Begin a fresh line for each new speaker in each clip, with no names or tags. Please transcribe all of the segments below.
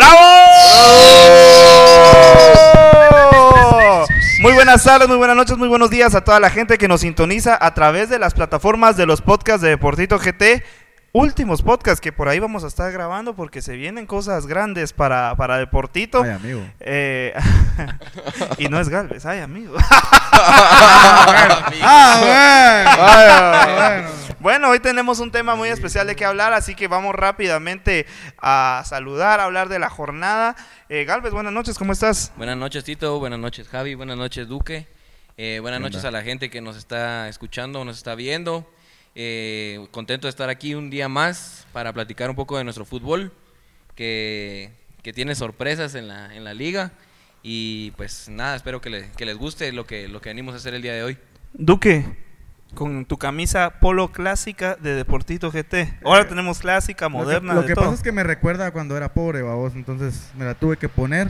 ¡Bravo! Muy buenas tardes, muy buenas noches, muy buenos días a toda la gente que nos sintoniza a través de las plataformas de los podcasts de Deportito GT. Últimos podcasts que por ahí vamos a estar grabando porque se vienen cosas grandes para, para Deportito.
Ay, amigo.
Eh, y no es Galvez, ay amigo.
Ah, bueno.
Bueno, hoy tenemos un tema muy especial de qué hablar, así que vamos rápidamente a saludar, a hablar de la jornada. Eh, Galvez, buenas noches, ¿cómo estás?
Buenas noches Tito, buenas noches Javi, buenas noches Duque, eh, buenas
¿Qué
noches a la gente que nos está escuchando, nos está viendo. Eh, contento de estar aquí un día más para platicar un poco de nuestro fútbol, que, que tiene sorpresas en la, en la liga. Y pues nada, espero que, le- que les guste lo que, lo que venimos a hacer el día de hoy.
Duque, con tu camisa polo clásica de Deportito GT. Ahora tenemos clásica, moderna,
Lo que, lo que
todo.
pasa es que me recuerda a cuando era pobre, babos, entonces me la tuve que poner.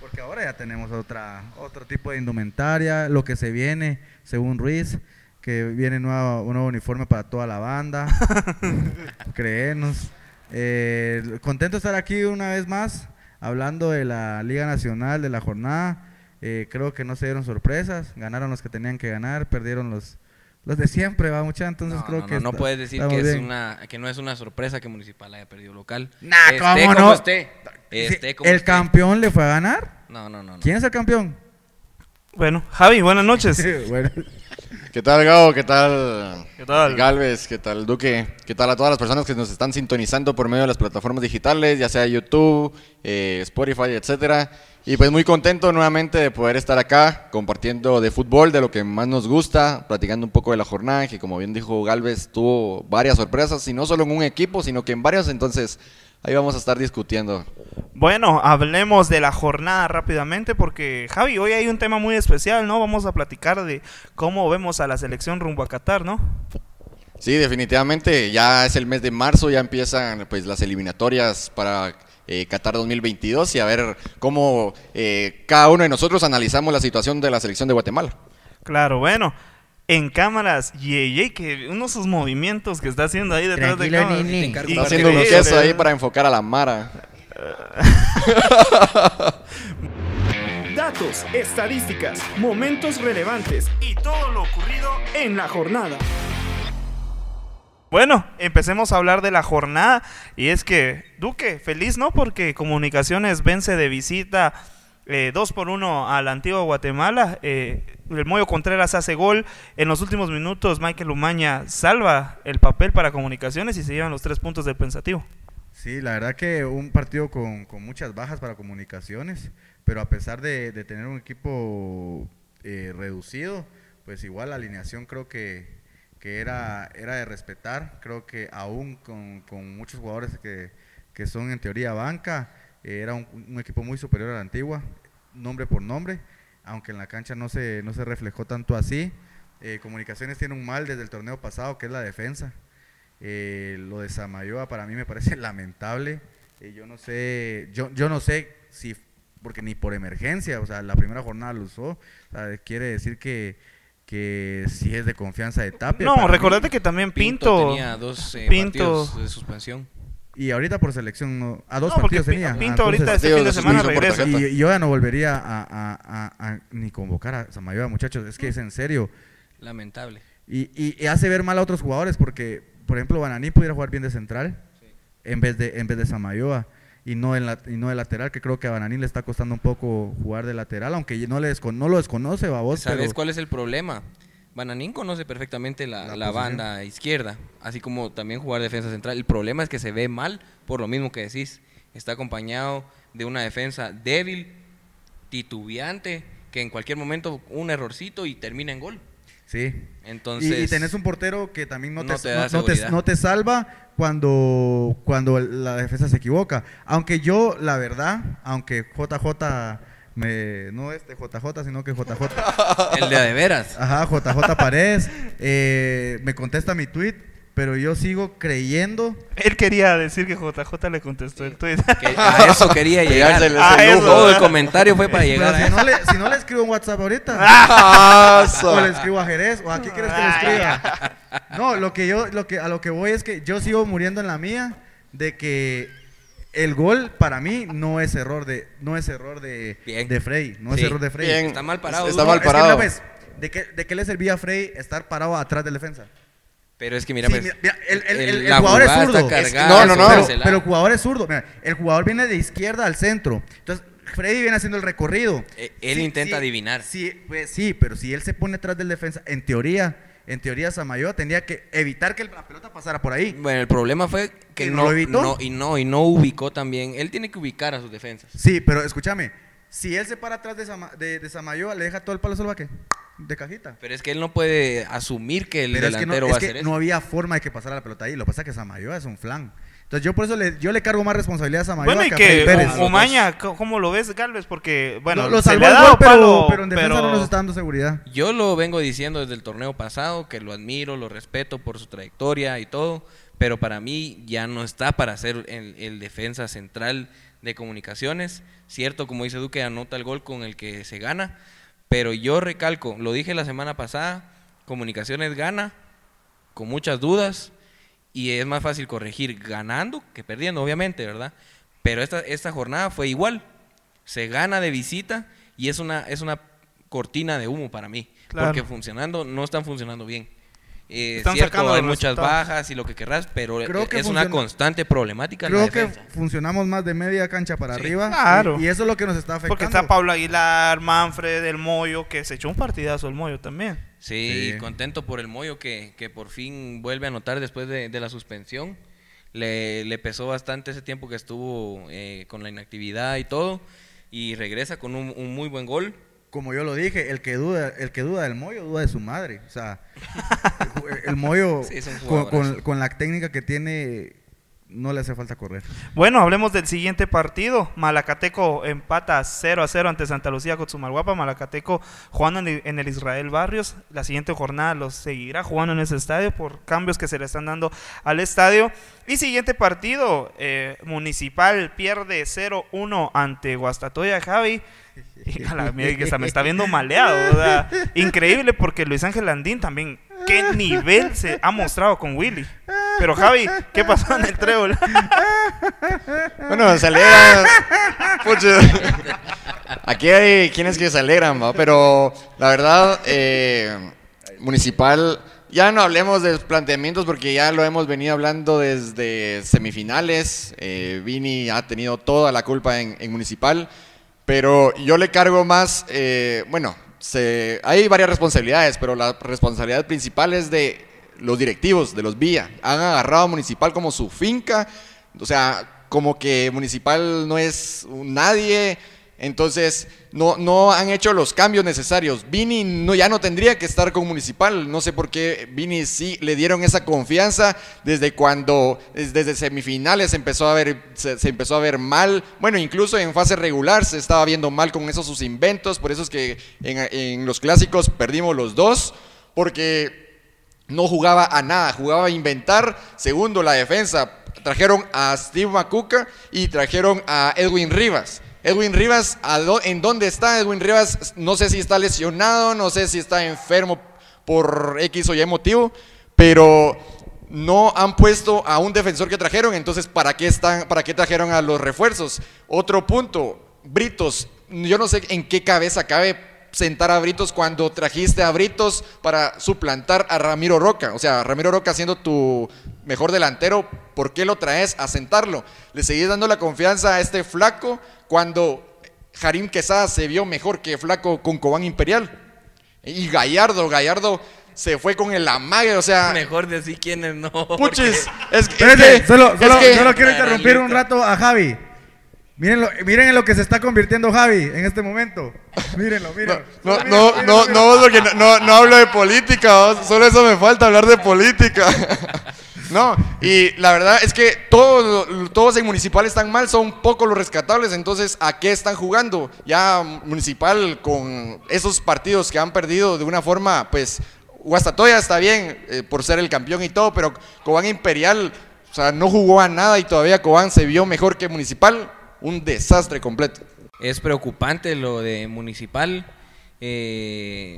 Porque ahora ya tenemos otra, otro tipo de indumentaria, lo que se viene, según Ruiz, que viene nueva- un nuevo uniforme para toda la banda. Créenos. Eh, contento de estar aquí una vez más, hablando de la Liga Nacional, de la jornada. Eh, creo que no se dieron sorpresas, ganaron los que tenían que ganar, perdieron los, los de siempre, va mucha, entonces
no,
creo
no,
que...
no, no
está-
puedes decir que, es una, que no es una sorpresa que Municipal haya perdido local.
Nah,
esté
¿cómo
como
no?
esté.
Sí,
esté como
¿El
esté.
campeón le fue a ganar?
No, no, no. no.
¿Quién es el campeón?
Bueno, Javi, buenas noches.
bueno,
¿Qué tal, Gao? ¿Qué tal,
¿Qué tal?
Galvez? ¿Qué tal, Duque? ¿Qué tal a todas las personas que nos están sintonizando por medio de las plataformas digitales, ya sea YouTube, eh, Spotify, etcétera? Y pues muy contento nuevamente de poder estar acá compartiendo de fútbol, de lo que más nos gusta, platicando un poco de la jornada, que como bien dijo Galvez, tuvo varias sorpresas, y no solo en un equipo, sino que en varios, entonces ahí vamos a estar discutiendo.
Bueno, hablemos de la jornada rápidamente porque Javi, hoy hay un tema muy especial, ¿no? Vamos a platicar de cómo vemos a la selección rumbo a Qatar, ¿no?
Sí, definitivamente, ya es el mes de marzo, ya empiezan pues las eliminatorias para eh, Qatar 2022 y a ver cómo eh, cada uno de nosotros analizamos la situación de la selección de Guatemala.
Claro, bueno. En cámaras, Yeye, que uno de sus movimientos que está haciendo ahí detrás
Tranquilo,
de cámaras.
Nini.
Está haciendo un queso ahí
¿verdad?
para enfocar a la Mara.
Datos, estadísticas, momentos relevantes y todo lo ocurrido en la jornada. Bueno, empecemos a hablar de la jornada y es que, Duque, feliz, ¿no? Porque Comunicaciones vence de visita 2 por 1 a la antigua Guatemala. Eh, el Moyo Contreras hace gol. En los últimos minutos, Michael Umaña salva el papel para Comunicaciones y se llevan los tres puntos del pensativo.
sí, la verdad que un partido con, con muchas bajas para comunicaciones, pero a pesar de, de tener un equipo eh, reducido, pues igual la alineación creo que, que era, era de respetar. Creo que aún con, con muchos jugadores que, que son en teoría banca, eh, era un, un equipo muy superior a la antigua, nombre por nombre, aunque en la cancha no se, no se reflejó tanto así. Eh, Comunicaciones tiene un mal desde el torneo pasado, que es la defensa. Eh, lo de Samayoa para mí me parece lamentable. Eh, yo no sé, yo, yo no sé si, porque ni por emergencia, o sea, la primera jornada lo usó. O sea, quiere decir que, que si es de confianza de Tapia.
No,
mí.
recordate que también
Pinto,
Pinto...
tenía dos eh,
Pinto-
partidos de suspensión.
Y ahorita por selección, no, a dos
No, porque
partidos tenía.
Pinto
Ah,
ahorita
entonces-
este fin de semana regresa.
y, y yo ya no volvería a, a- a- a- ni convocar a Samayoa, muchachos. Es que es en serio.
Lamentable.
Y, y- y hace ver mal a otros jugadores porque, por ejemplo, Bananí pudiera jugar bien de central en vez de en vez de Samayoa y no en la, y no de lateral, que creo que a Bananí le está costando un poco jugar de lateral, aunque no le no lo desconoce, babos,
¿Sabes
pero
cuál es el problema? Bananín conoce perfectamente la,
La
banda izquierda, así como también jugar defensa central. El problema es que se ve mal por lo mismo que decís. Está acompañado de una defensa débil, titubeante, que en cualquier momento un errorcito y termina en gol.
Sí.
Entonces,
y, y tenés un portero que también no te,
no te da
no- te-
seguridad.
no te salva cuando, cuando la defensa se equivoca. Aunque yo, la verdad, aunque JJ, me, no este JJ, sino que JJ,
el de a de veras.
ajá, JJ Paredes, eh, me contesta mi tweet, pero yo sigo creyendo.
Él quería decir que JJ le contestó el tweet.
Que a eso quería llegar.
Pegársele
Ah,
ese
eso,
lujo.
Todo el comentario fue para llegar a
si no, le, si no le escribo un WhatsApp ahorita.
Ah,
O le escribo a Jerez, o a quién quieres que le escriba. No, lo que yo, lo que, a lo que voy es que yo sigo muriendo en la mía de que el gol para mí no es error de, no es error de,
Bien.
de Frey, no es error de Frey.
Bien.
Está mal parado,
Está mal
Es que,
parado.
¿de qué, ¿De qué le servía a Frey estar parado atrás del defensa?
Pero es que mira,
Sí,
pues,
mira, el, el-
el-
el- el
la
jugador es zurdo.
cargada
No, no, no.
Pero, el jugador es zurdo. Mira, el jugador viene de izquierda al centro. Entonces, Freddy viene haciendo el recorrido.
Eh, él intenta adivinar.
Sí, pues, sí, pero si él se pone atrás del defensa, en teoría, en teoría Samayoa tendría que evitar que la pelota pasara por ahí.
Bueno, el problema fue que
¿Que no
no,
lo evitó?
no- y no y no ubicó también. Él tiene que ubicar a sus defensas.
Sí, pero escúchame, si él se para atrás de, Sama- de, de Samayoa, le deja todo el palo salvaje de cajita.
Pero es que él no puede asumir que el
Pero es que, no,
delantero
es
va a hacer
no
eso.
había forma de que pasara la pelota ahí. Lo que pasa es que Samayoa es un flan. Entonces yo por eso le, yo le cargo más responsabilidad a Samayoa
Bueno, y
que a
que
Pérez.
O- Omaña, ¿cómo lo ves, Galvez? Porque, bueno,
lo, lo
se
salvó
le ha
el
dado
gol, pero,
palo,
pero en defensa
pero-
no nos está dando seguridad.
Yo lo vengo diciendo desde el torneo pasado, que lo admiro, lo respeto por su trayectoria y todo, pero para mí ya no está para ser el, el defensa central de comunicaciones. Cierto, como dice Duque, anota el gol con el que se gana, pero yo recalco, lo dije la semana pasada, comunicaciones gana con muchas dudas y es más fácil corregir ganando que perdiendo, obviamente, ¿verdad? Pero esta, esta jornada fue igual. Se gana de visita y es una, es una cortina de humo para mí.
Claro.
Porque funcionando, no están funcionando bien. Eh,
Están
cierto,
sacando
hay muchas
resultados.
bajas y lo que querrás, pero
Creo que
es una constante problemática en
Creo
la
que funcionamos más de media cancha para
Sí,
arriba.
claro.
Y, y eso es lo que nos está afectando.
Porque está Pablo Aguilar, Manfred, El Moyo, que se echó un partidazo el Moyo también.
Sí,
Sí.
contento por el Moyo que, que por fin vuelve a anotar después de, de la suspensión. Le, le pesó bastante ese tiempo que estuvo eh, con la inactividad y todo. Y regresa con un, un muy buen gol.
Como yo lo dije, el que duda, el que duda del Moyo, duda de su madre. O sea, el, Moyo,
Sí,
con- con la técnica que tiene, no le hace falta correr.
Bueno, hablemos del siguiente partido. Malacateco empata 0 a 0 ante Santa Lucía Cotzumalguapa. Malacateco jugando en el, Israel Barrios. La siguiente jornada los seguirá jugando en ese estadio por cambios que se le están dando al estadio. Y siguiente partido, eh, Municipal pierde 0-1 ante Guastatoya Javi. Me está viendo maleado. increíble porque Luis Ángel Landín también, qué nivel se ha mostrado con Willy. Pero Javi, ¿qué pasó en el trébol?
Bueno, se alegran. Aquí hay quienes que se alegran, ¿va? pero la verdad, eh, Municipal, ya no hablemos de planteamientos porque ya lo hemos venido hablando desde semifinales. Eh, Vini ha tenido toda la culpa en, en Municipal, pero yo le cargo más, eh, bueno, se, hay varias responsabilidades, pero la responsabilidad principal es de los directivos, de los Villa. Han agarrado a Municipal como su finca, o sea, como que Municipal no es nadie, entonces no, no han hecho los cambios necesarios. Vini no, ya no tendría que estar con Municipal, no sé por qué Vini sí le dieron esa confianza desde cuando, es- desde semifinales empezó a ver, se, se empezó a ver mal, bueno, incluso en fase regular se estaba viendo mal con esos sus inventos, por eso es que en, en los clásicos perdimos los dos, porque no jugaba a nada, jugaba a inventar. Segundo, la defensa. Trajeron a Steve Macuca y trajeron a Edwin Rivas. Edwin Rivas, ¿a dó- ¿en dónde está Edwin Rivas? No sé si está lesionado, no sé si está enfermo por X o Y motivo, pero no han puesto a un defensor que trajeron, entonces ¿para qué están para qué trajeron a los refuerzos? Otro punto, Britos, yo no sé en qué cabeza cabe sentar a Britos cuando trajiste a Britos para suplantar a Ramiro Roca. O sea, Ramiro Roca siendo tu mejor delantero, ¿por qué lo traes a sentarlo? Le seguís dando la confianza a este flaco cuando Jarim Quesada se vio mejor que flaco con Cobán Imperial. Y Gallardo, Gallardo se fue con el amague, o sea...
Mejor decir quiénes no.
Puches,
porque-
es, que- es
Espérate,
que-
solo,
es
solo-
que-
solo quiero interrumpir un rato a Javi. Miren, miren en lo que se está convirtiendo Javi en este momento. Mírenlo, mírenlo.
No, no,
mírenlo,
no,
mírenlo,
no, porque no, no, no hablo de política, solo eso me falta, hablar de política. No, y la verdad es que todos, todos en Municipal están mal, son pocos los rescatables, entonces ¿a qué están jugando? Ya Municipal con esos partidos que han perdido de una forma, pues Guastatoya está bien eh, por ser el campeón y todo, pero Cobán Imperial, o sea, no jugó a nada y todavía Cobán se vio mejor que Municipal, un desastre completo.
Es preocupante lo de Municipal, eh,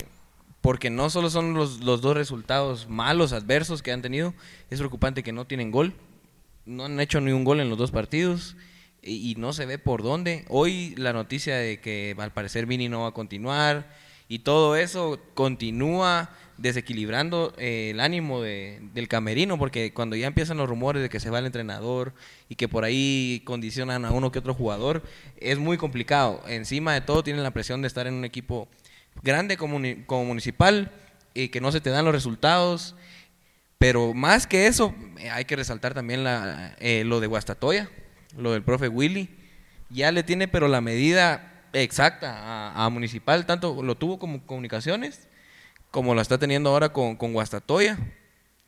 porque no solo son los, los dos resultados malos, adversos que han tenido, es preocupante que no tienen gol, no han hecho ni un gol en los dos partidos y, y no se ve por dónde. Hoy la noticia de que al parecer Vini no va a continuar y todo eso continúa desequilibrando eh, el ánimo de- del camerino, porque cuando ya empiezan los rumores de que se va el entrenador y que por ahí condicionan a uno que otro jugador, es muy complicado. Encima de todo tienen la presión de estar en un equipo grande como, como municipal y que no se te dan los resultados. Pero más que eso, eh, hay que resaltar también la, eh, lo de Guastatoya, lo del profe Willy. Ya le tiene, pero la medida exacta a, a Municipal, tanto lo tuvo como comunicaciones, como la está teniendo ahora con, con Guastatoya.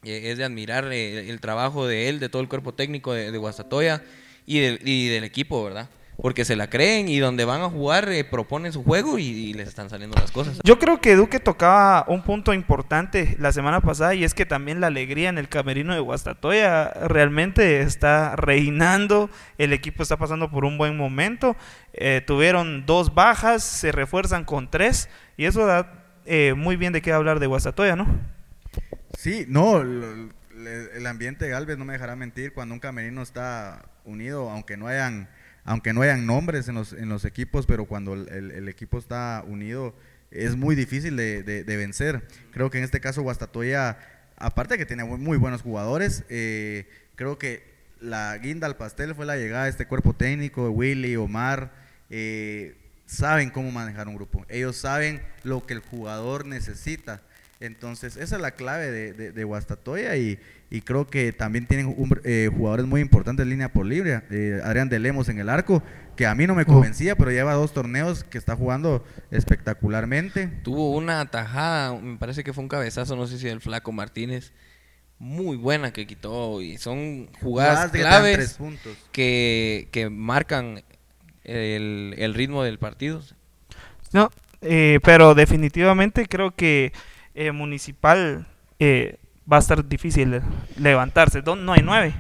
Es de admirar eh, el trabajo de él, de todo el cuerpo técnico de, Guastatoya y del, equipo, ¿verdad? Porque se la creen y donde van a jugar eh, proponen su juego y, y les están saliendo las cosas.
Yo creo que Duque tocaba un punto importante la semana pasada y es que también la alegría en el camerino de Guastatoya realmente está reinando, el equipo está pasando por un buen momento, eh, tuvieron dos bajas, se refuerzan con tres y eso da eh, muy bien de qué hablar de Guastatoya, ¿no?
Sí, no, el ambiente de Galvez no me dejará mentir cuando un camerino está unido, aunque no hayan, aunque no hayan nombres en los, en los equipos, pero cuando el, el- equipo está unido es muy difícil de, de- vencer. Creo que en este caso Guastatoya, aparte de que tiene muy, buenos jugadores, eh, creo que la guinda al pastel fue la llegada de este cuerpo técnico, Willy, Omar, eh, saben cómo manejar un grupo, ellos saben lo que el jugador necesita. Entonces, esa es la clave de, de, de Guastatoya y, y creo que también tienen un- eh, jugadores muy importantes línea por libre. Eh, Adrián de Lemos en el arco, que a mí no me convencía, pero lleva dos torneos que está jugando espectacularmente.
Tuvo una atajada, me parece que fue un cabezazo, no sé si del Flaco Martínez, muy buena que quitó. Y son jugadas
Jugadas
claves
puntos.
que, que marcan el, el ritmo del partido.
No, eh, pero definitivamente creo que eh, Municipal eh, va a estar difícil levantarse. No hay nueve.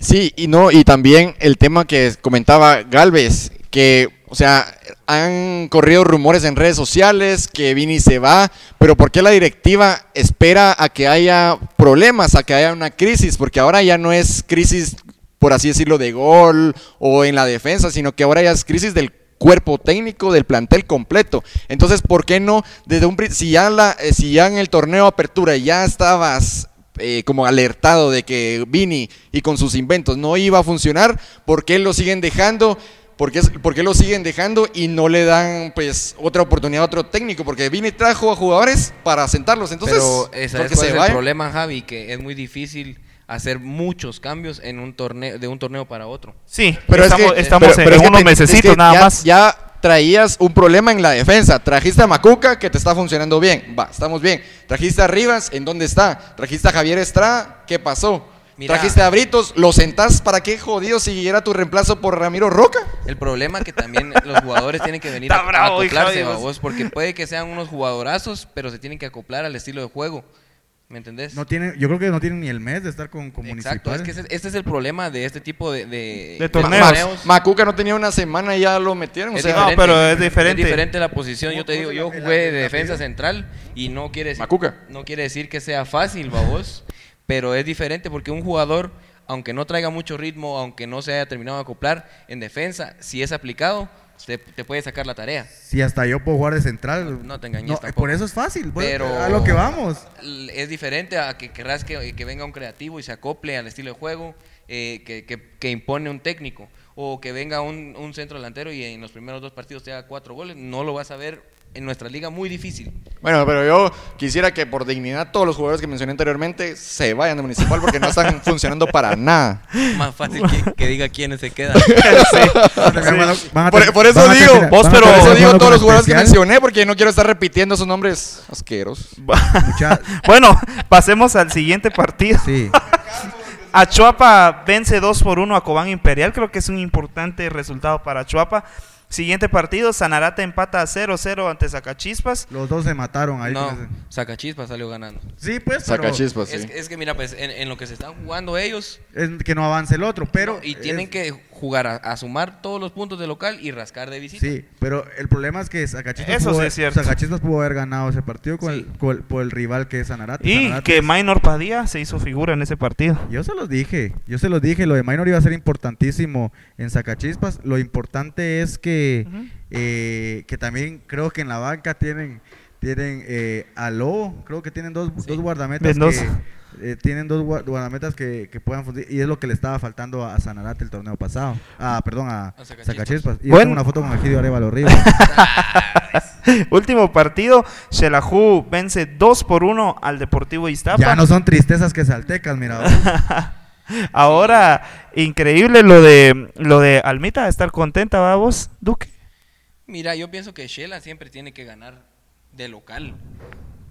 Sí, y no, y también el tema que comentaba Galvez, que, o sea, han corrido rumores en redes sociales que Vini se va, pero ¿por qué la directiva espera a que haya problemas, a que haya una crisis? Porque ahora ya no es crisis, por así decirlo, de gol o en la defensa, sino que ahora ya es crisis del cuerpo técnico del plantel completo. Entonces, ¿por qué no desde un si ya la eh, si ya en el torneo apertura ya estabas eh, como alertado de que Vini y con sus inventos no iba a funcionar, ¿por qué lo siguen dejando? ¿Por qué, por qué lo siguen dejando y no le dan pues otra oportunidad a otro técnico? Porque Vini trajo a jugadores para sentarlos, entonces
Pero ese
¿por qué
es
se
el problema, Javi, que es muy difícil hacer muchos cambios en un torneo de un torneo para otro.
Sí,
Pero es
estamos,
que-
estamos
pero- pero
en
es que
unos
es que
nada
ya-
más.
Ya traías un problema en la defensa. Trajiste a Macuca, que te está funcionando bien. Va, estamos bien. Trajiste a Rivas, ¿en dónde está? Trajiste a Javier Estrada, ¿qué pasó?
Mira.
Trajiste a Britos, ¿lo sentás para qué jodido si era tu reemplazo por Ramiro Roca?
El problema que también los jugadores tienen que venir a, a
bravo,
acoplarse,
Javi, vos.
babos, porque puede que sean unos jugadorazos, pero se tienen que acoplar al estilo de juego. ¿Me entendés?
No tiene, yo creo que no tienen ni el mes de estar con, con
Exacto,
Municipal.
es que ese, este es el problema de este tipo de, de,
De torneos.
Macuca no tenía una semana y ya lo metieron. O
Es
sea,
No, pero es diferente.
Es diferente la posición. Yo te
¿Cómo
digo, yo
la- la-
jugué de defensa central y no quiere decir,
Macuca.
no quiere decir que sea fácil, babos, pero es diferente porque un jugador, aunque no traiga mucho ritmo, aunque no se haya terminado de acoplar en defensa, si es aplicado, te, te puede sacar la tarea.
Si hasta yo puedo jugar de central.
No te engañes tampoco.
Por eso es fácil. pues,
Pero-
A lo que vamos.
Es diferente a que querrás que, que venga un creativo y se acople al estilo de juego eh, que, que- que impone un técnico. O que venga un, un centro delantero y en los primeros dos partidos te haga cuatro goles. No lo vas a ver en nuestra liga muy difícil.
Bueno, pero yo quisiera que por dignidad todos los jugadores que mencioné anteriormente se vayan de Municipal porque no están funcionando para nada.
Más fácil que, que diga quiénes se quedan.
Van a
Por, por eso digo,
terminar-
vos, pero-
por eso digo todos los jugadores que
especial.
mencioné porque no quiero estar repitiendo esos nombres asqueros.
Bueno, pasemos al siguiente partido.
sí,
Achuapa vence 2 por 1 a Cobán Imperial. Creo que es un importante resultado para Achuapa. Siguiente partido, Sanarate empata a 0-0 ante Zacachispas.
los dos se mataron ahí.
No, Sacachispa salió ganando.
Sí, pues, pero
Saca chispas, sí.
Es, es que mira, pues en, en lo que se están jugando ellos,
es que no avance el otro, pero...
no, y tienen
es-
que jugar a, a sumar todos los puntos de local y rascar de visita.
Sí, pero el problema es que Zacachispas,
Eso
pudo,
sí es cierto.
Zacachispas pudo haber ganado ese partido con el, con el- por el rival que es Sanarate.
Y
Sanarate
que
es-
Minor Padilla se hizo figura en ese partido.
Yo se los dije, yo se los dije, lo de Minor iba a ser importantísimo en Zacachispas. Lo importante es que, Eh, que también creo que en la banca tienen, tienen eh, a Lobo, creo que tienen dos, dos guardametas
Mendoza.
que eh, tienen dos gua- guardametas que, que puedan fundir, y es lo que le estaba faltando a Sanarate el torneo pasado. Ah, perdón, a,
A Zacachispas.
Y
Bueno.
tengo una foto con Egidio Arevalo Ríos.
Último partido, Xelajú vence 2 por 1 al Deportivo Iztapa.
ya no son tristezas que saltecas, mira.
Ahora, increíble lo de lo de Almita, estar contenta, ¿va vos, Duque?
Mira, yo pienso que Shela siempre tiene que ganar de local.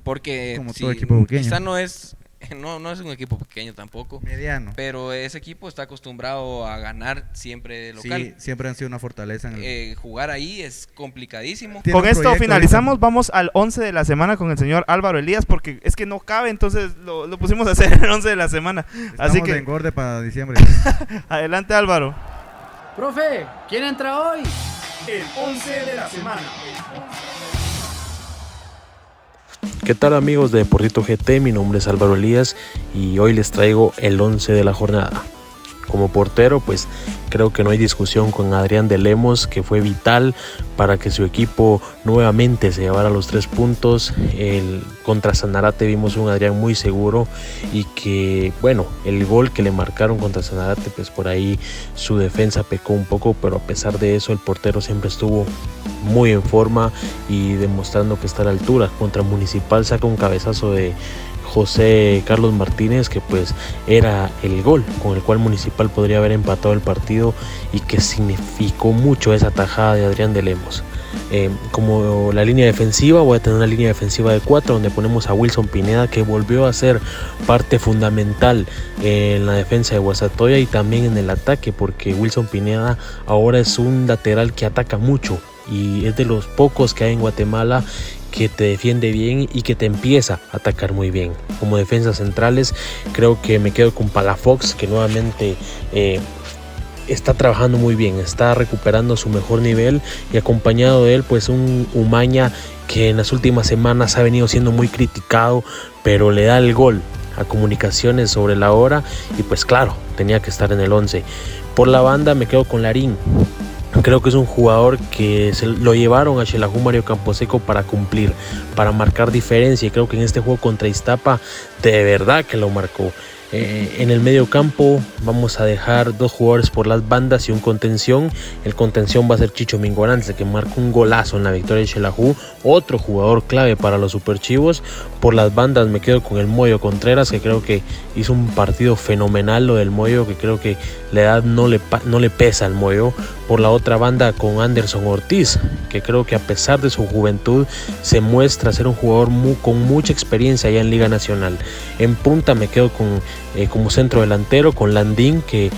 Porque
Como
si-
todo equipo
quizá no es, no, no es un equipo pequeño tampoco.
Mediano.
Pero ese equipo está acostumbrado a ganar siempre de local.
Sí, siempre han sido una fortaleza en el...
Eh, jugar ahí es complicadísimo.
Con esto
proyecto
finalizamos, vamos al 11 de la semana con el señor Álvaro Elías, porque es que no cabe, entonces lo, lo pusimos a hacer el 11 de la semana. Así que,
de engorde para diciembre.
adelante Álvaro.
Profe, ¿quién entra hoy?
El 11 de la semana.
¿Qué tal amigos de Deportito GT? Mi nombre es Álvaro Elías y hoy les traigo el 11 de la jornada. Como portero, pues creo que no hay discusión con Adrián de Lemos, que fue vital para que su equipo nuevamente se llevara los tres puntos. El, contra Sanarate vimos un Adrián muy seguro y que, bueno, el gol que le marcaron contra Sanarate, pues por ahí su defensa pecó un poco, pero a pesar de eso el portero siempre estuvo muy en forma y demostrando que está a la altura. Contra Municipal saca un cabezazo de José Carlos Martínez que pues era el gol con el cual Municipal podría haber empatado el partido y que significó mucho esa tajada de Adrián de Lemos. Eh, como la línea defensiva, voy a tener una línea defensiva de cuatro donde ponemos a Wilson Pineda que volvió a ser parte fundamental en la defensa de Guasatoya y también en el ataque porque Wilson Pineda ahora es un lateral que ataca mucho y es de los pocos que hay en Guatemala que te defiende bien y que te empieza a atacar muy bien. Como defensas centrales, creo que me quedo con Palafox, que nuevamente eh, está trabajando muy bien, está recuperando su mejor nivel y acompañado de él, pues un Umaña que en las últimas semanas ha venido siendo muy criticado, pero le da el gol a comunicaciones sobre la hora y pues claro, tenía que estar en el 11. Por la banda me quedo con Larín, Creo que es un jugador que se lo llevaron a Xelajú Mario Camposeco para cumplir, para marcar diferencia. Y creo que en este juego contra Iztapa, de verdad que lo marcó. Eh, en el medio campo vamos a dejar dos jugadores por las bandas y un contención. El contención va a ser Chicho Minguarance, que marca un golazo en la victoria de Xelajú. Otro jugador clave para los superchivos. Por las bandas me quedo con el Moyo Contreras, que creo que hizo un partido fenomenal lo del Moyo, que creo que la edad no le, no le pesa al Moyo. Por la otra banda con Anderson Ortiz, que creo que a pesar de su juventud se muestra ser un jugador con mucha experiencia allá en Liga Nacional. En punta me quedo con, eh, como centro delantero con Landín, que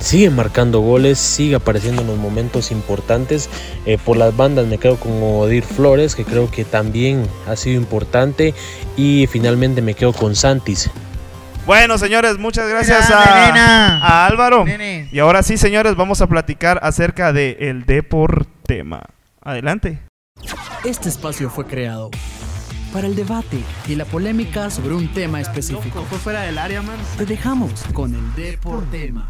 sigue marcando goles, sigue apareciendo en los momentos importantes. Eh, por las bandas me quedo con Odir Flores, que creo que también ha sido importante. Y finalmente me quedo con Santis,
Bueno, señores, muchas gracias a, a Álvaro.
Nene.
Y ahora sí, señores, vamos a platicar acerca de el deportema. Adelante.
Este espacio fue creado para el debate y la polémica sobre un tema específico.
Fue fuera del área, man.
Te dejamos con el Deportema.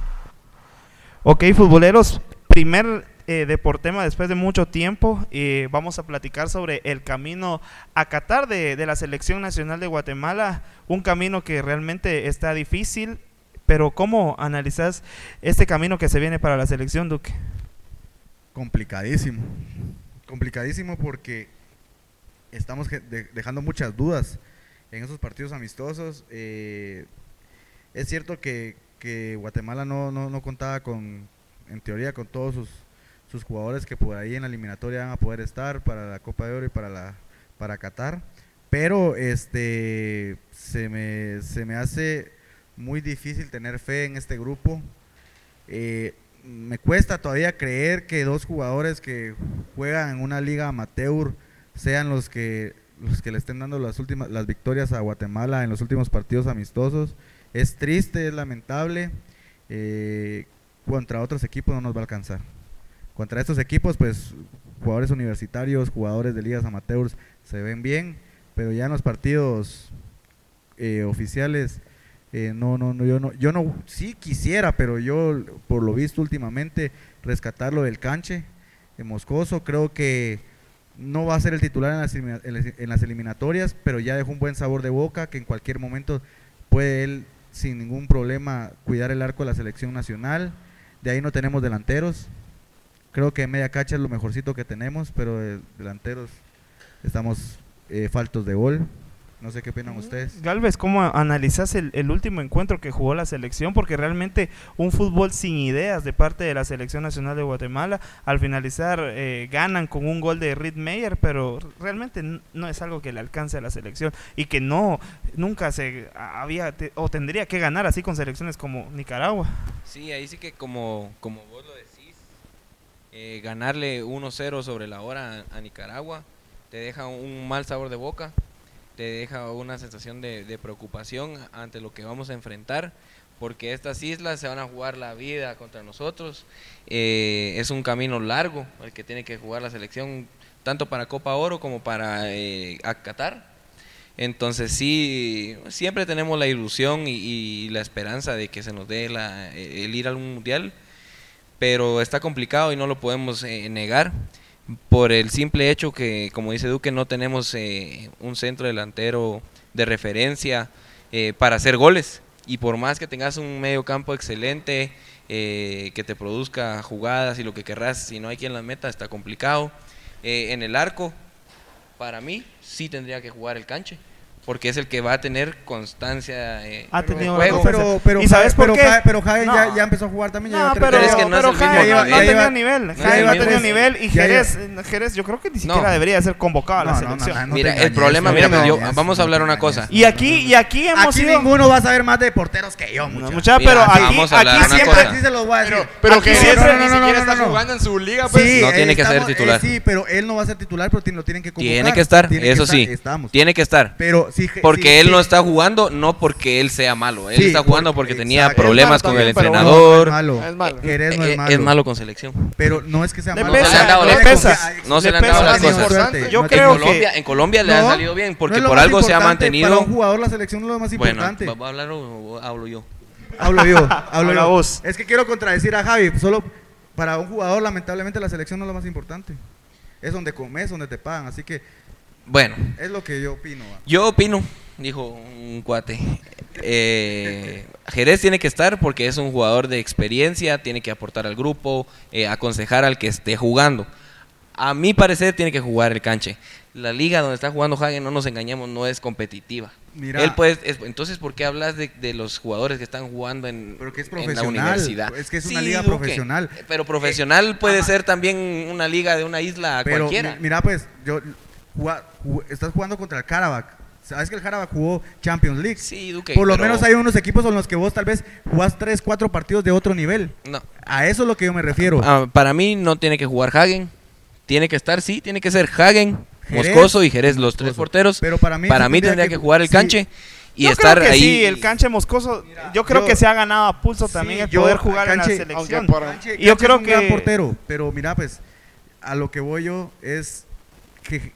Ok, futboleros, primer eh, deportema después de mucho tiempo. eh, vamos a platicar sobre el camino a Qatar de, de la Selección Nacional de Guatemala. Un camino que realmente está difícil, pero ¿cómo analizas este camino que se viene para la selección, Duque?
Complicadísimo. Complicadísimo porque estamos de- dejando muchas dudas en esos partidos amistosos. Eh, es cierto que, que Guatemala no, no, no contaba con, en teoría, con todos sus, sus jugadores que por ahí en la eliminatoria van a poder estar para la Copa de Oro y para la para Qatar. Pero este se me, se me hace muy difícil tener fe en este grupo. Eh, me cuesta todavía creer que dos jugadores que juegan en una liga amateur sean los que los que le estén dando las últimas las victorias a Guatemala en los últimos partidos amistosos. Es triste, es lamentable. eh, contra otros equipos no nos va a alcanzar. Contra estos equipos, pues jugadores universitarios, jugadores de ligas amateurs se ven bien, pero ya en los partidos eh, oficiales eh, no, no, no, yo no, yo no, sí quisiera, pero yo por lo visto últimamente rescatarlo del canche de Moscoso, creo que no va a ser el titular en las, en las eliminatorias, pero ya dejó un buen sabor de boca que en cualquier momento puede él sin ningún problema cuidar el arco de la selección nacional. De ahí no tenemos delanteros. Creo que media cacha es lo mejorcito que tenemos, pero de delanteros estamos eh, faltos de gol. No sé qué opinan ustedes.
Galvez, ¿cómo analizas el, el último encuentro que jugó la selección? Porque realmente un fútbol sin ideas de parte de la Selección Nacional de Guatemala. Al finalizar eh, ganan con un gol de Reed Meyer, pero realmente no es algo que le alcance a la selección y que no nunca se había te- o tendría que ganar así con selecciones como Nicaragua.
Sí, ahí sí que como, como vos eh, ganarle 1-0 sobre la hora a, Nicaragua te deja un mal sabor de boca, te deja una sensación de, preocupación ante lo que vamos a enfrentar, porque estas islas se van a jugar la vida contra nosotros. Eh, es un camino largo el que tiene que jugar la selección, tanto para Copa Oro como para eh, Qatar. Entonces sí, siempre tenemos la ilusión y, y la esperanza de que se nos dé la- el ir al mundial, pero está complicado y no lo podemos eh, negar por el simple hecho que, como dice Duque, no tenemos eh, un centro delantero de referencia eh, para hacer goles. Y por más que tengas un medio campo excelente, eh, que te produzca jugadas y lo que querrás, si no hay quien las meta, está complicado. Eh, en el arco, para mí, sí tendría que jugar el canche, porque es el que va a tener constancia eh,
Ha
de
tenido
juego.
pero, pero,
¿Y sabes por
pero,
qué?
Pero
No.
ya, ya empezó a jugar también. ya
No, pero,
es que no es
pero
el mismo
Jaén no,
nivel.
no
Ya
tenía nivel.
no es mismo
tenía
nivel.
y Jerez, eh, Jerez yo creo que ni siquiera
No.
debería ser convocado a la
No, no, no,
selección.
no,
Mira, el problema,
no
mira, vamos a hablar una cosa.
Y aquí, y aquí hemos
Aquí
sido...
ninguno va a saber más de porteros que yo,
No,
muchacho.
mucha,
Mira,
pero
aquí
aquí,
vamos a hablar
aquí
una
siempre...
cosa.
Sí se los voy a decir.
Pero Jerez
siempre-
ni siquiera está jugando en su liga, pues.
No tiene que ser titular.
eh, sí, pero él no va a ser titular, pero lo tienen que convocar.
Tiene que estar, eso sí.
Estamos.
Tiene que estar.
Pero sí,
Porque
sí,
él
sí.
no está jugando, no porque él sea malo. Él
Sí,
está jugando
porque-
porque tenía
exacto.
problemas con el entrenador.
no es malo.
Es malo.
Jerez no
Eh,
es malo.
es malo con selección.
Pero no es que sea
Le
malo.
pesa,
No se le han dado
le
las
pesa.
cosas. No se
Le
han dado las cosas.
Yo
No,
creo
en Colombia,
que-
en Colombia le ha salido bien, porque por algo se ha mantenido.
Para un jugador la selección no es lo más
Bueno,
importante.
¿va a hablar o hablo yo?
Hablo yo, hablo yo.
vos.
Es que quiero contradecir a Javi. Solo para un jugador, lamentablemente, la selección no es lo más importante. Es donde comes, donde te pagan. Así que
Bueno,
es lo que yo opino.
yo opino, dijo un cuate. eh, Jerez tiene que estar porque es un jugador de experiencia, tiene que aportar al grupo, eh, aconsejar al que esté jugando. A mi parecer tiene que jugar el canche. La liga donde está jugando Hagen, no nos engañemos, no es competitiva.
Mira.
Él puede, es- entonces, ¿por qué hablas de, de los jugadores que están jugando en,
Pero que es
en la universidad?
es que es
Sí,
una liga
Duque,
profesional.
Pero profesional puede
ajá.
ser también una liga de una isla
Pero
cualquiera.
mi- mira, pues, yo, estás jugando contra el Karabakh. Sabes que el Karabakh jugó Champions League.
Sí, Duque,
Por lo
pero-
menos hay unos equipos en los que vos tal vez jugás 3, 4 partidos de otro nivel.
No.
A eso es lo que yo me refiero.
Ah, para mí no tiene que jugar Hagen. Tiene que estar, sí, tiene que ser Hagen,
Jerez,
Moscoso y Jerez, los tres porteros.
Pero para mí sí
tendría
tendría
que,
que-
jugar el
sí.
canche y
yo
estar
creo que
ahí.
sí, el canche moscoso, yo creo
yo-
que se ha ganado a pulso también
Sí,
el
yo,
poder jugar en
Canche,
la selección.
por-
Canche-
Y yo
Canche
creo
es un gran
que-
portero, pero mira, pues, a lo que voy yo es que,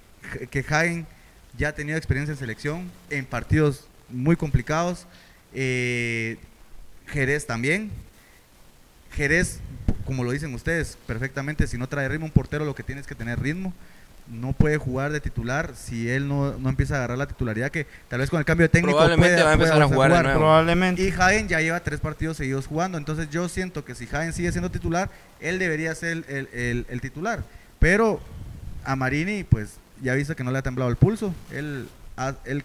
que Jaén ya ha tenido experiencia en selección en partidos muy complicados. Eh, Jerez también. Jerez, como lo dicen ustedes perfectamente, si no trae ritmo, un portero lo que tiene es que tener ritmo. No puede jugar de titular si él no, no empieza a agarrar la titularidad que tal vez con el cambio de técnico
Probablemente
puede-
va a empezar a jugar de nuevo.
Probablemente.
y Jaén ya lleva tres partidos seguidos jugando, entonces yo siento que si Jaén sigue siendo titular, él debería ser el, el- el- el titular. Pero a Marini, pues ya viste que no le ha temblado el pulso. Él, él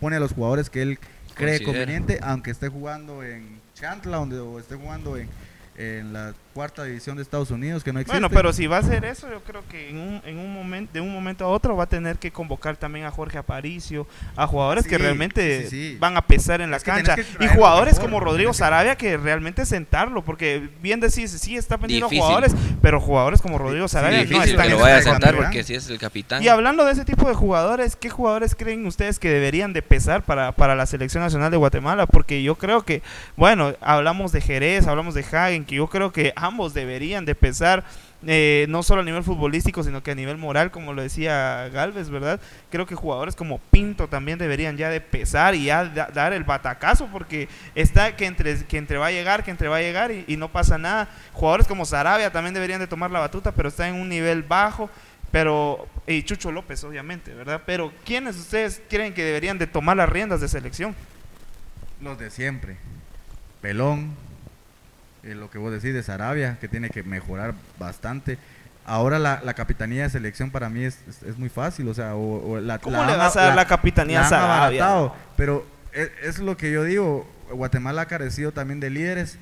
pone a los jugadores que él cree
Considera.
conveniente, aunque esté jugando en Chantla donde, o esté jugando en, en la cuarta división de Estados Unidos, que no existe.
Bueno, pero si va a hacer eso, yo creo que en un, en un momento, de un momento a otro va a tener que convocar también a Jorge Aparicio, a jugadores que realmente
sí, sí.
van a pesar en la
Es que tenés
cancha. Y jugadores
mejor,
como Rodrigo Sarabia que realmente sentarlo, porque bien decís, sí está vendiendo
Difícil.
jugadores, pero jugadores como Rodrigo
Sí,
Sarabia no
difícil
están
que lo
en
vaya a sentar porque si es el capitán.
Y hablando de ese tipo de jugadores, ¿qué jugadores creen ustedes que deberían de pesar para, para la selección nacional de Guatemala? Porque yo creo que, bueno, hablamos de Jerez, hablamos de Hagen, que yo creo que ambos deberían de pesar, eh, no solo a nivel futbolístico, sino que a nivel moral, como lo decía Galvez, ¿verdad? Creo que jugadores como Pinto también deberían ya de pesar y ya da- dar el batacazo, porque está que entre, que entre va a llegar, que entre va a llegar y, y no pasa nada. Jugadores como Sarabia también deberían de tomar la batuta, pero está en un nivel bajo. Pero, y Chucho López, obviamente, ¿verdad? Pero, ¿quiénes ustedes creen que deberían de tomar las riendas de selección?
Los de siempre. Pelón, eh, lo que vos decís de Sarabia, que tiene que mejorar bastante. Ahora la, la capitanía de selección para mí es, es, es muy fácil, o sea, o, o la,
¿Cómo
la
le vas a dar la capitanía a Sarabia?
abaratado, pero es, es lo que yo digo, Guatemala ha carecido también de líderes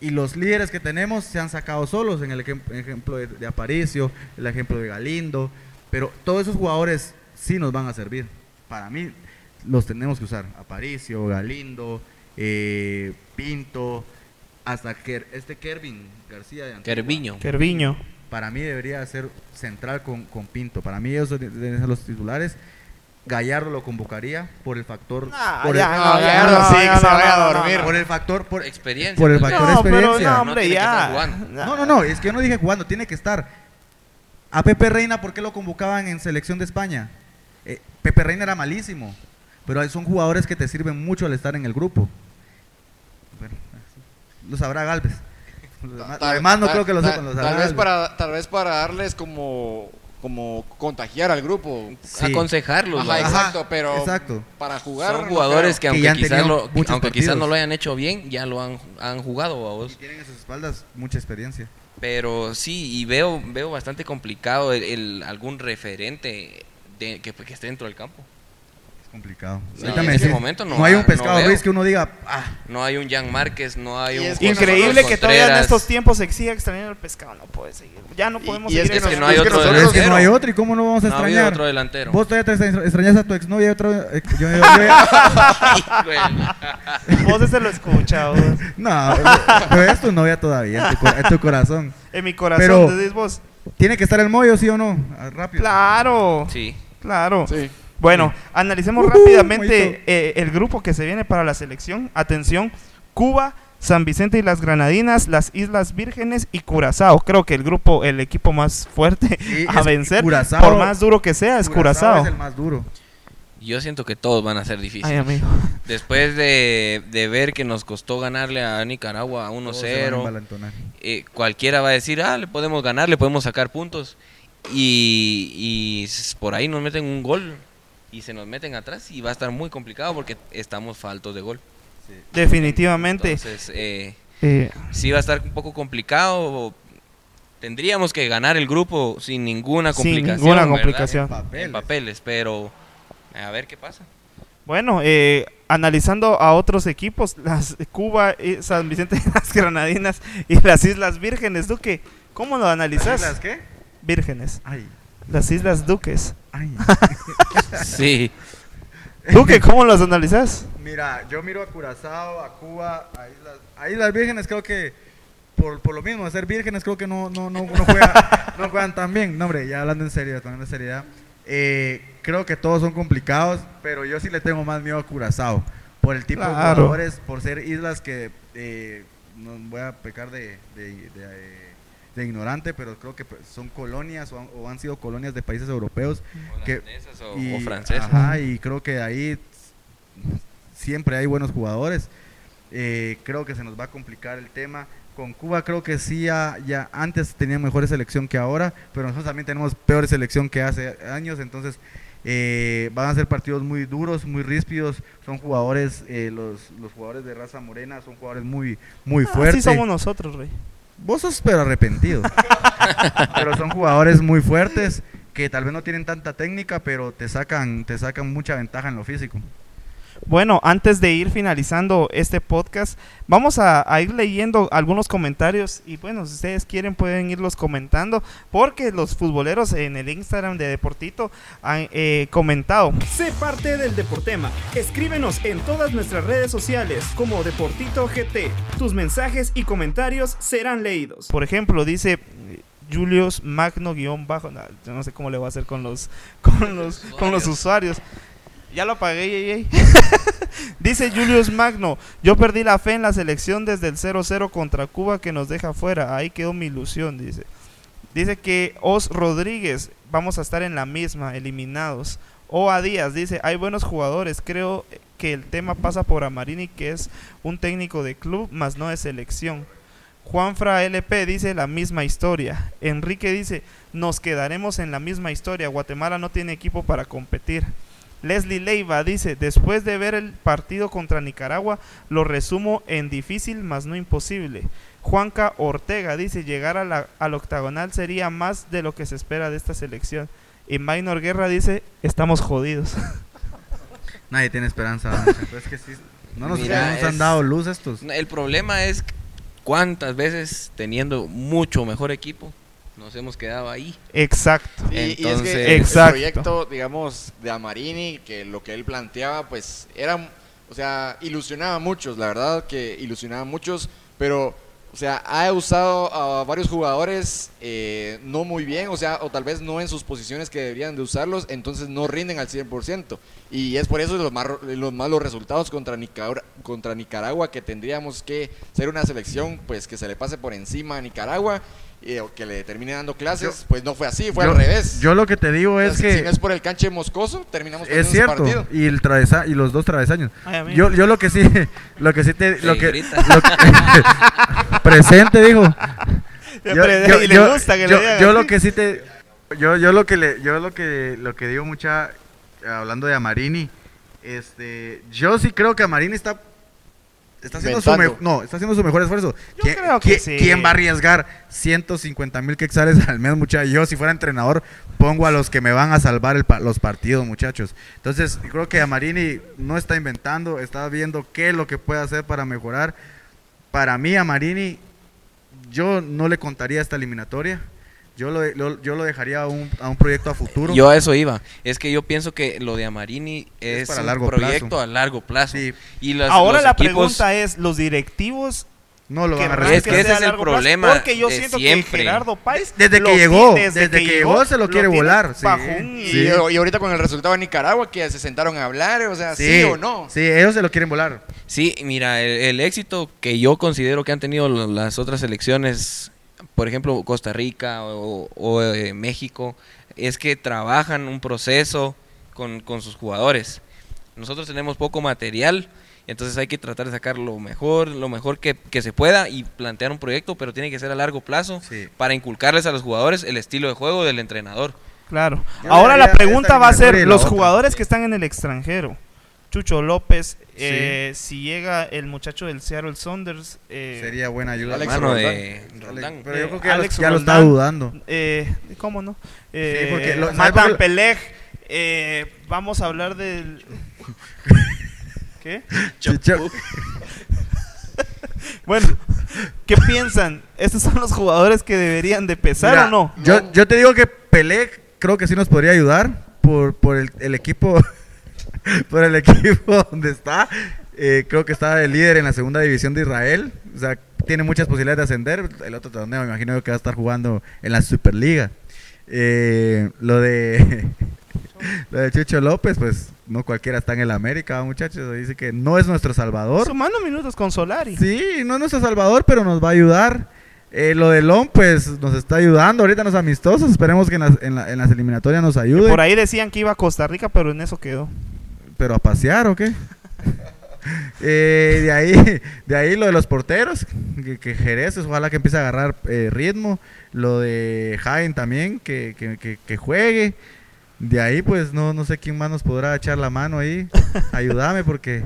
y los líderes que tenemos se han sacado solos, en el ejem- ejemplo de, de Aparicio, el ejemplo de Galindo, pero todos esos jugadores sí nos van a servir. Para mí los tenemos que usar, Aparicio, Galindo, eh, Pinto, hasta que este Kervin García de Antigua.
Kerviño.
Kerviño.
Para mí debería ser central con, con Pinto. Para mí ellos deben ser los titulares. Gallardo lo convocaría por el factor
Ah,
por,
ya,
el,
no, ya no,
sí, que se
no,
vaya
no,
a dormir.
no.
por el factor por,
Experiencia.
por el factor
No, pero
experiencia.
no, hombre, ya.
No, no, no, es que yo no dije jugando, tiene que estar. A Pepe Reina, ¿por qué lo convocaban en selección de España? Eh, Pepe Reina era malísimo, pero son jugadores que te sirven mucho al estar en el grupo. Bueno, lo sabrá Galvez.
Tal-
demás no
tal-
creo que lo
tal-
sepan, lo
tal
sabrá
vez
Galvez.
para Tal vez para darles como, como contagiar al grupo.
Sí.
Aconsejarlos.
Ajá, exacto, pero
exacto.
para jugar.
Son
no
jugadores
creo.
que aunque, quizás, lo, aunque quizás no lo hayan hecho bien, ya lo han, han jugado a vos.
Y tienen en sus espaldas mucha experiencia.
Pero sí, y veo, veo bastante complicado el, el- algún referente de, que, que esté dentro del campo.
Es complicado.
Sí,
Ahorita
en
me
ese
decís,
momento no
hay
ha-
un pescado
no
que uno diga, ah,
No hay un Jan Márquez, no hay
Y
un...
es
Increíble que todavía en estos tiempos se siga extrañando el pescado. No puede seguir. Ya no
Y-
podemos
y es
seguir
que
eso.
Es que no hay
es que
otro
nosotros-
es que no hay otro, ¿y cómo no vamos a
No
extrañar?
otro delantero.
Vos todavía te extra- extrañas a tu exnovia y otra eh, yo, yo- yo ya-
Vos ese lo escuchas.
No, pero es tu novia todavía, en tu, corazón.
En mi corazón,
Pero-
decís vos.
¿Tiene que estar el mollo, sí o no? Ah, Rápido.
Claro.
Sí.
Claro.
Sí.
Bueno, analicemos
Ujú,
rápidamente eh, el grupo que se viene para la selección. Atención, Cuba, San Vicente y las Granadinas, las Islas Vírgenes y Curazao. Creo que el grupo, el equipo más fuerte
Sí,
a vencer,
Curazao.
por más duro que sea, es Curazao.
es el más duro.
Yo siento que todos van a ser difíciles.
Ay, amigo.
Después de, de ver que nos costó ganarle a Nicaragua
Todos se van a
1-0,
envalentonar.
eh, cualquiera va a decir, ah, le podemos ganar, le podemos sacar puntos. Y, y por ahí nos meten un gol y se nos meten atrás y va a estar muy complicado porque estamos faltos de gol.
Definitivamente.
Entonces, eh,
eh,
sí va a estar un poco complicado. Tendríamos que ganar el grupo sin ninguna
Sin
complicación.
ninguna
¿verdad?
complicación.
Papeles.
En papeles, pero a ver qué pasa.
bueno, eh, analizando a otros equipos, las Cuba, y San Vicente y las Granadinas y las Islas Vírgenes, Duque, ¿cómo lo analizas?
¿Las qué?
Vírgenes,
Ay,
las Islas Duques.
ay.
Sí.
Duque, ¿cómo los analizas?
Mira, yo miro a Curazao, a Cuba, a Islas, a Islas Vírgenes, creo que por, por lo mismo, de ser vírgenes, creo que no, no, no, no, juega- no juegan tan bien. No, hombre, ya hablando en serio, hablando en seriedad. Eh, creo que todos son complicados, pero yo sí le tengo más miedo a Curazao. Por el tipo de jugadores, por ser islas que eh, no voy a pecar de, de, de, eh, de ignorante, pero creo que pues, son colonias o han, o han sido colonias de países europeos que,
o,
y,
o francesas.
ajá, y creo que ahí siempre hay buenos jugadores. Eh, creo que se nos va a complicar el tema. Con Cuba creo que sí, ya, ya antes tenían mejor selección que ahora, pero nosotros también tenemos peor selección que hace años, entonces eh, van a ser partidos muy duros, muy ríspidos, son jugadores, eh, los, los jugadores de raza morena son jugadores muy, muy
Así
fuertes.
somos nosotros, Rey.
Vos sos pero arrepentido. pero son jugadores muy fuertes que tal vez no tienen tanta técnica, pero te sacan, te sacan mucha ventaja en lo físico.
Bueno, antes de ir finalizando este podcast, vamos a, a, ir leyendo algunos comentarios y bueno, si ustedes quieren pueden irlos comentando porque los futboleros en el Instagram de Deportito han eh, comentado.
Sé parte del Deportema. Escríbenos en todas nuestras redes sociales como Deportito GT. Tus mensajes y comentarios serán leídos.
Por ejemplo, dice Julius Magno guion bajo, no, yo no sé cómo le voy a hacer con los con los con los usuarios. Ya lo apagué, yey, Dice Julius Magno, yo perdí la fe en la selección desde el 0-0 contra Cuba que nos deja fuera. Ahí quedó mi ilusión, dice. Dice que Os Rodríguez, vamos a estar en la misma, eliminados. O a Díaz, dice, hay buenos jugadores. Creo que el tema pasa por Amarini, que es un técnico de club, más no de selección. Juanfra LP dice la misma historia. Enrique dice, nos quedaremos en la misma historia. Guatemala no tiene equipo para competir. Leslie Leiva dice, después de ver el partido contra Nicaragua, lo resumo en difícil, mas no imposible. Juanca Ortega dice, llegar a la, al octagonal sería más de lo que se espera de esta selección. Y Minor Guerra dice, estamos jodidos.
Nadie tiene esperanza. es que sí, no nos, Mira, nos han dado luz estos.
El problema es cuántas veces teniendo mucho mejor equipo nos hemos quedado ahí.
Exacto.
Y, es que el proyecto, digamos, de Amarini, que lo que él planteaba, pues era, o sea, ilusionaba a muchos, la verdad que ilusionaba a muchos, pero, o sea, ha usado a varios jugadores eh, no muy bien, o sea, o tal vez no en sus posiciones que deberían de usarlos, entonces no rinden al 100%. Y es por eso los, los malos resultados contra Nicaragua, contra Nicaragua, que tendríamos que ser una selección, pues, que se le pase por encima a Nicaragua y, que le termine dando clases, pues no fue así, fue
yo,
al revés.
Yo lo que te digo es que...
Si no es por el canche moscoso, terminamos
Es cierto,
partido.
y, el travesa, y los dos travesaños. Ay, yo, yo lo que sí, lo que sí te... Lo que, lo que presente, dijo. Yo, yo, yo, yo lo que sí te... Yo, yo lo que le, yo lo que, lo que digo mucha, hablando de Amarini, este, yo sí creo que Amarini está está haciendo su no, está haciendo su mejor esfuerzo.
Yo ¿Quién, creo que sí.
¿Quién va a arriesgar 150 mil quexales al mes, muchachos? Yo, si fuera entrenador, pongo a los que me van a salvar el, los partidos, muchachos. Entonces, creo que Amarini no está inventando, está viendo qué es lo que puede hacer para mejorar. Para mí, Amarini, yo no le contaría esta eliminatoria. Yo lo, lo, yo lo dejaría a un, a un, proyecto a futuro.
Yo a eso iba. Es que yo pienso que lo de Amarini es, es un proyecto plazo. a largo plazo. Sí.
Y los, Ahora los la equipos... pregunta es, ¿los directivos
no lo van a
resolver. Es que ese es el problema.
Porque yo siento
siempre.
que Gerardo Páez.
Desde que llegó, desde, desde, que, que llegó, se lo quiere lo volar.
Sí. Y, sí. y, ahorita con el resultado de Nicaragua, que se sentaron a hablar, o sea, sí, sí o no.
Sí, ellos se lo quieren volar.
Sí, mira, el, el, éxito que yo considero que han tenido las otras elecciones por ejemplo, Costa Rica o, o eh, México, es que trabajan un proceso con, con, sus jugadores. Nosotros tenemos poco material, entonces hay que tratar de sacar lo mejor, lo mejor que, que se pueda y plantear un proyecto, pero tiene que ser a largo plazo
sí.
para inculcarles a los jugadores el estilo de juego del entrenador.
Claro. Ahora la pregunta va a ser, los jugadores que están en el extranjero, Chucho López, sí. eh, si llega el muchacho del Seattle Saunders. Eh,
Sería buena ayuda.
Alex Mano de Roldán.
Pero yo creo que Alex ya, lo, ya lo está dudando.
Eh, ¿Cómo no?
sí, porque lo,
Matan porque... Peleg. Eh, vamos a hablar del. ¿Qué? bueno, ¿qué piensan? ¿Estos son los jugadores que deberían de pesar
Mira,
o no?
Yo, yo te digo que Peleg creo que sí nos podría ayudar por, por el, el equipo por el equipo donde está. Eh, creo que está el líder en la segunda división de Israel. O sea, tiene muchas posibilidades de ascender. El otro torneo, me imagino que va a estar jugando en la Superliga. Eh, lo de lo de Chucho López, pues no cualquiera está en el América, muchachos. Dice que no es nuestro salvador.
Sumando minutos con Solari.
Sí, no es nuestro salvador, pero nos va a ayudar. Eh, lo de Lom, pues nos está ayudando. Ahorita nos amistosos. Esperemos que en las, en, la, en las eliminatorias nos ayude.
Por ahí decían que iba a Costa Rica, pero en eso quedó.
¿Pero a pasear o qué? eh, de ahí de ahí lo de los porteros, que, que Jerez, ojalá que empiece a agarrar eh, ritmo. Lo de Jaén también, que, que, que, juegue. De ahí, pues no, no sé quién más nos podrá echar la mano ahí. Ayúdame porque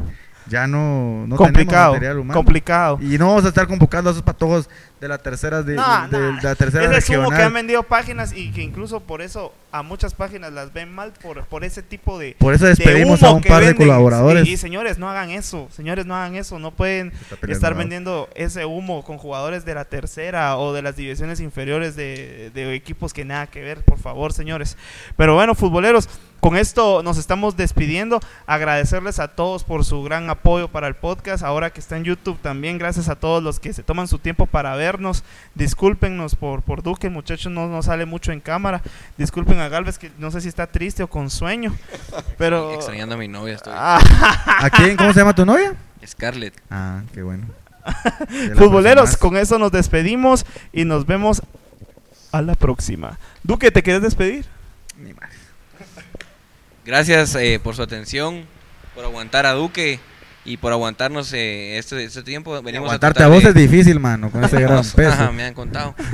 ya no, no
complicado,
tenemos material humano.
Complicado.
Y no vamos a estar convocando a esos patojos de la tercera de,
No,
de-
no.
de la tercera
es humo que han vendido páginas y que incluso por eso a muchas páginas las ven mal por, por ese tipo de
Por eso
de
despedimos
humo
a un par de colaboradores.
Y, y señores, no hagan eso. Señores, no hagan eso. No pueden estar vendiendo ese humo con jugadores de la tercera o de las divisiones inferiores de, de equipos que nada que ver, por favor, señores. Pero bueno, futboleros, con esto nos estamos despidiendo. Agradecerles a todos por su gran apoyo para el podcast. Ahora que está en YouTube también, gracias a todos los que se toman su tiempo para vernos. Discúlpenos por, por Duque, el muchacho no, no sale mucho en cámara. Disculpen a Galvez que no sé si está triste o con sueño. Pero...
Extrañando a mi novia estoy.
Ah,
¿A quién? ¿Cómo se llama tu novia?
Scarlett.
Ah, qué bueno.
Futboleros, con eso nos despedimos y nos vemos a la próxima. Duque, ¿te quieres despedir?
Ni más.
Gracias eh, por su atención, por aguantar a Duque y por aguantarnos eh, este, este tiempo. Venimos
Aguantarte a
tratar
vos
de-
es difícil, mano, con ese gran peso.
ajá, me han contado.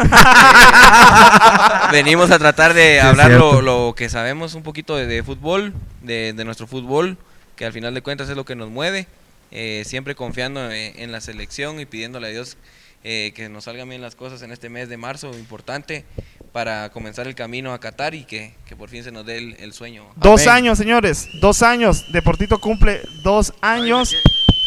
Eh, venimos a tratar de hablar lo, lo que sabemos un poquito de, de fútbol, de, de nuestro fútbol, que al final de cuentas es lo que nos mueve. eh, siempre confiando eh, en la selección y pidiéndole a Dios eh, que nos salgan bien las cosas en este mes de marzo, importante para comenzar el camino a Qatar y que, que por fin se nos dé el, el sueño.
Dos
Amén.
años, señores. Dos años. Deportito cumple dos años.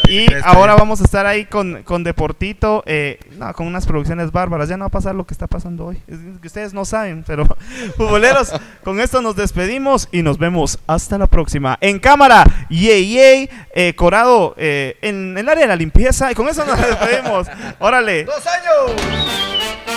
Y ahora vamos a estar ahí con, con Deportito, eh, no, con unas producciones bárbaras. Ya no va a pasar lo que está pasando hoy. Es que ustedes no saben, pero futboleros, con esto nos despedimos y nos vemos hasta la próxima. En cámara, yey, yey, eh, Corado eh, en el área de la limpieza. Y con eso nos despedimos. Órale.
¡Dos años!